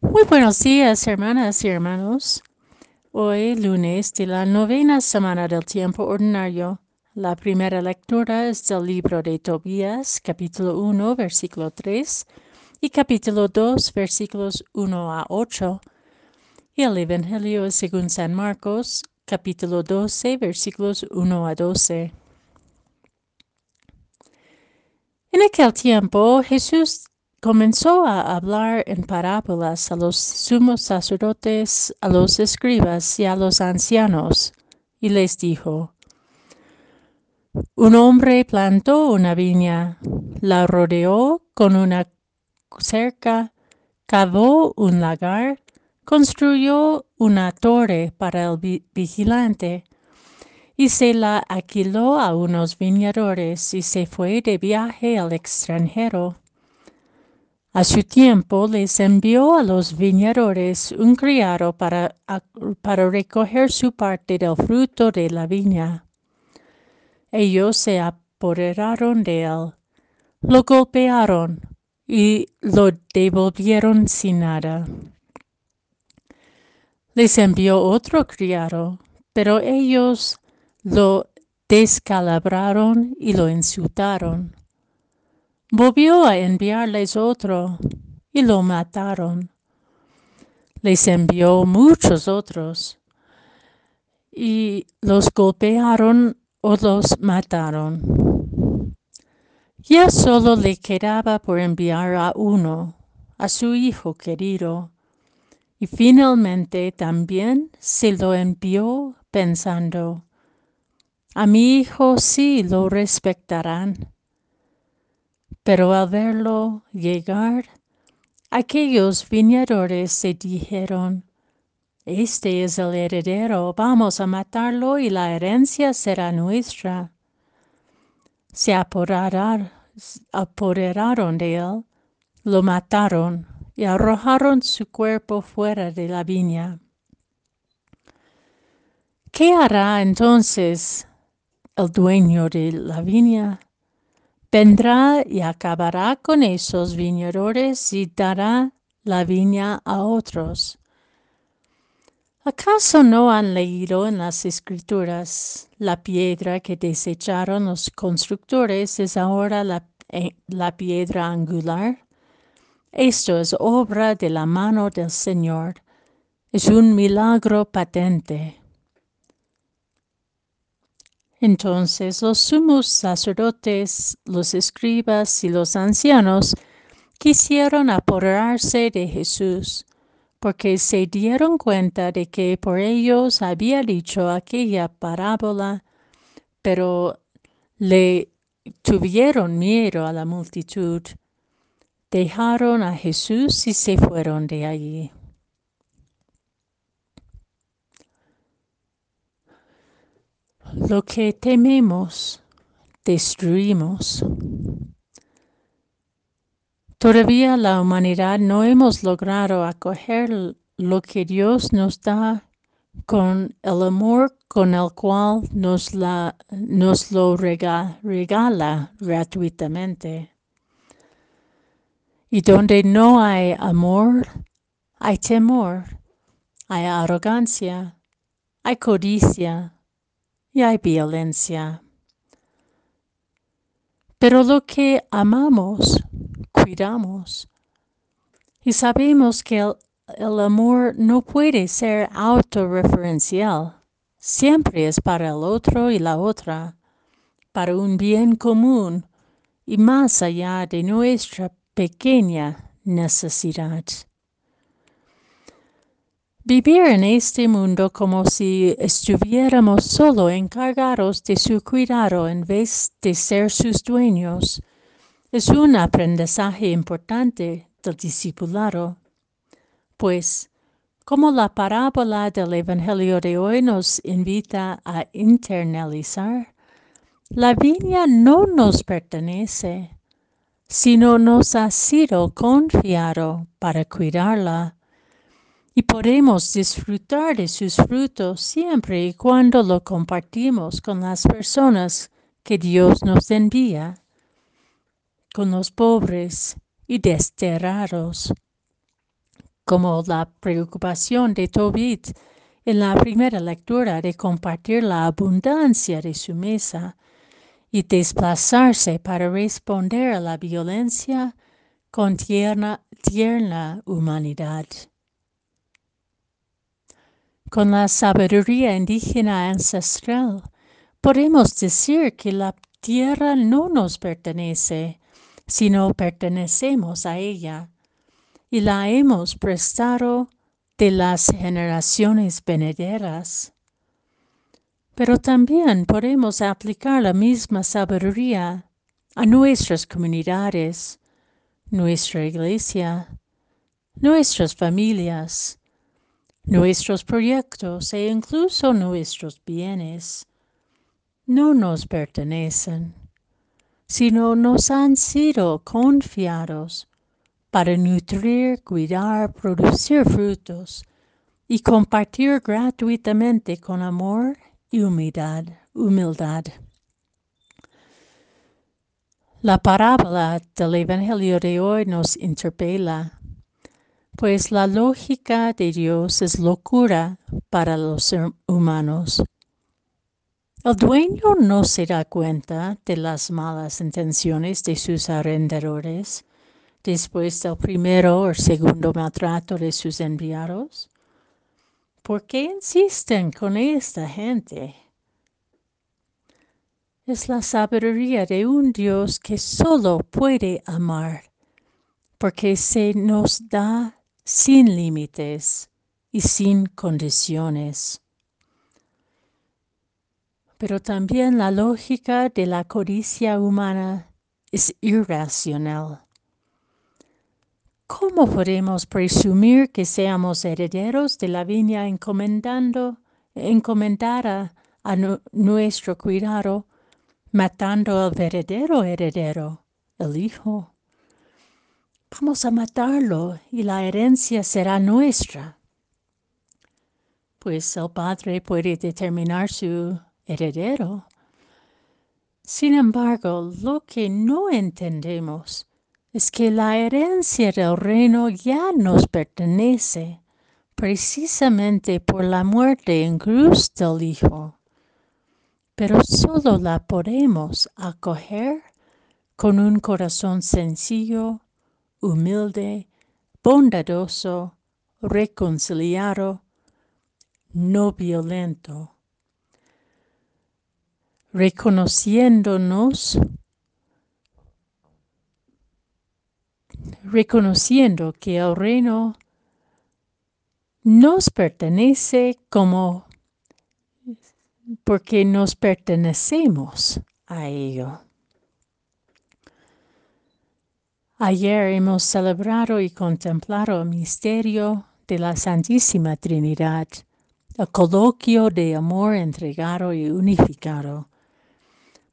Muy buenos días, hermanas y hermanos. Hoy, lunes de la novena semana del tiempo ordinario, la primera lectura es del libro de Tobías, capítulo 1, versículo 3, y capítulo 2, versículos 1 a 8. Y el Evangelio es según San Marcos, capítulo 12, versículos 1 a 12. En aquel tiempo Jesús comenzó a hablar en parábolas a los sumos sacerdotes, a los escribas y a los ancianos, y les dijo, Un hombre plantó una viña, la rodeó con una cerca, cavó un lagar, construyó una torre para el vigilante, y se la alquiló a unos viñadores y se fue de viaje al extranjero. A su tiempo les envió a los viñadores un criado para, para recoger su parte del fruto de la viña. Ellos se apoderaron de él, lo golpearon y lo devolvieron sin nada. Les envió otro criado, pero ellos lo descalabraron y lo insultaron. Volvió a enviarles otro y lo mataron. Les envió muchos otros y los golpearon o los mataron. Ya solo le quedaba por enviar a uno, a su hijo querido, y finalmente también se lo envió pensando, a mi hijo sí lo respectarán. Pero al verlo llegar, aquellos viñadores se dijeron, Este es el heredero, vamos a matarlo y la herencia será nuestra. Se apoderaron de él, lo mataron y arrojaron su cuerpo fuera de la viña. ¿Qué hará entonces el dueño de la viña, vendrá y acabará con esos viñadores y dará la viña a otros. ¿Acaso no han leído en las escrituras la piedra que desecharon los constructores es ahora la, eh, la piedra angular? Esto es obra de la mano del Señor. Es un milagro patente. Entonces los sumos sacerdotes, los escribas y los ancianos quisieron apoderarse de Jesús, porque se dieron cuenta de que por ellos había dicho aquella parábola, pero le tuvieron miedo a la multitud, dejaron a Jesús y se fueron de allí. Lo que tememos, destruimos. Todavía la humanidad no hemos logrado acoger lo que Dios nos da con el amor con el cual nos, la, nos lo regala gratuitamente. Y donde no hay amor, hay temor, hay arrogancia, hay codicia, y hay violencia. Pero lo que amamos, cuidamos. Y sabemos que el, amor no puede ser autorreferencial. Siempre es para el otro y la otra, para un bien común y más allá de nuestra pequeña necesidad. Vivir en este mundo como si estuviéramos solo encargados de su cuidado en vez de ser sus dueños es un aprendizaje importante del discipulado, pues, como la parábola del Evangelio de hoy nos invita a internalizar, la viña no nos pertenece, sino nos ha sido confiado para cuidarla y podemos disfrutar de sus frutos siempre y cuando lo compartimos con las personas que Dios nos envía, con los pobres y desterrados, como la preocupación de Tobit en la primera lectura de compartir la abundancia de su mesa y desplazarse para responder a la violencia con tierna, tierna humanidad. Con la sabiduría indígena ancestral, podemos decir que la tierra no nos pertenece, sino pertenecemos a ella, y la hemos prestado de las generaciones venideras. Pero también podemos aplicar la misma sabiduría a nuestras comunidades, nuestra iglesia, nuestras familias, nuestros proyectos e incluso nuestros bienes. No nos pertenecen, sino nos han sido confiados para nutrir, cuidar, producir frutos y compartir gratuitamente con amor y humildad. humildad. La parábola del Evangelio de hoy nos interpela, pues la lógica de Dios es locura para los humanos. El dueño no se da cuenta de las malas intenciones de sus arrendadores después del primero o segundo maltrato de sus enviados. ¿Por qué insisten con esta gente? Es la sabiduría de un Dios que solo puede amar, porque se nos da sin límites y sin condiciones. Pero también la lógica de la codicia humana es irracional. ¿Cómo podemos presumir que seamos herederos de la viña encomendando, encomendada a nuestro cuidado, matando al verdadero heredero, el Hijo? Vamos a matarlo y la herencia será nuestra. Pues el Padre puede determinar su heredero. Sin embargo, lo que no entendemos es que la herencia del reino ya nos pertenece precisamente por la muerte en cruz del Hijo, pero solo la podemos acoger con un corazón sencillo, humilde, bondadoso, reconciliado, no violento, reconociéndonos reconociendo que el reino nos pertenece como porque nos pertenecemos a ello. Ayer hemos celebrado y contemplado el misterio de la Santísima Trinidad, el coloquio de amor entregado y unificado.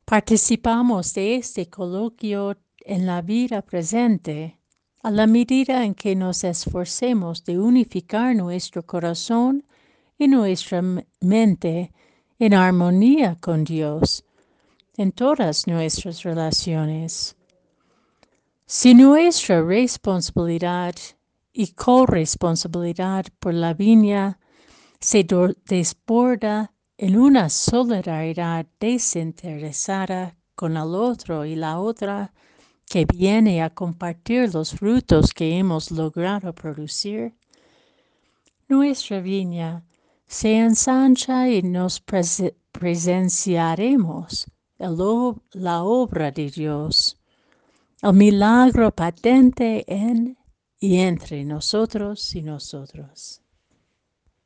Participamos de este coloquio en la vida presente a la medida en que nos esforcemos de unificar nuestro corazón y nuestra mente en armonía con Dios en todas nuestras relaciones. Si nuestra responsabilidad y corresponsabilidad por la viña se desborda en una solidaridad desinteresada con el otro y la otra, que viene a compartir los frutos que hemos logrado producir, nuestra viña se ensancha y nos presenciaremos la obra de Dios, el milagro patente en y entre nosotros y nosotros.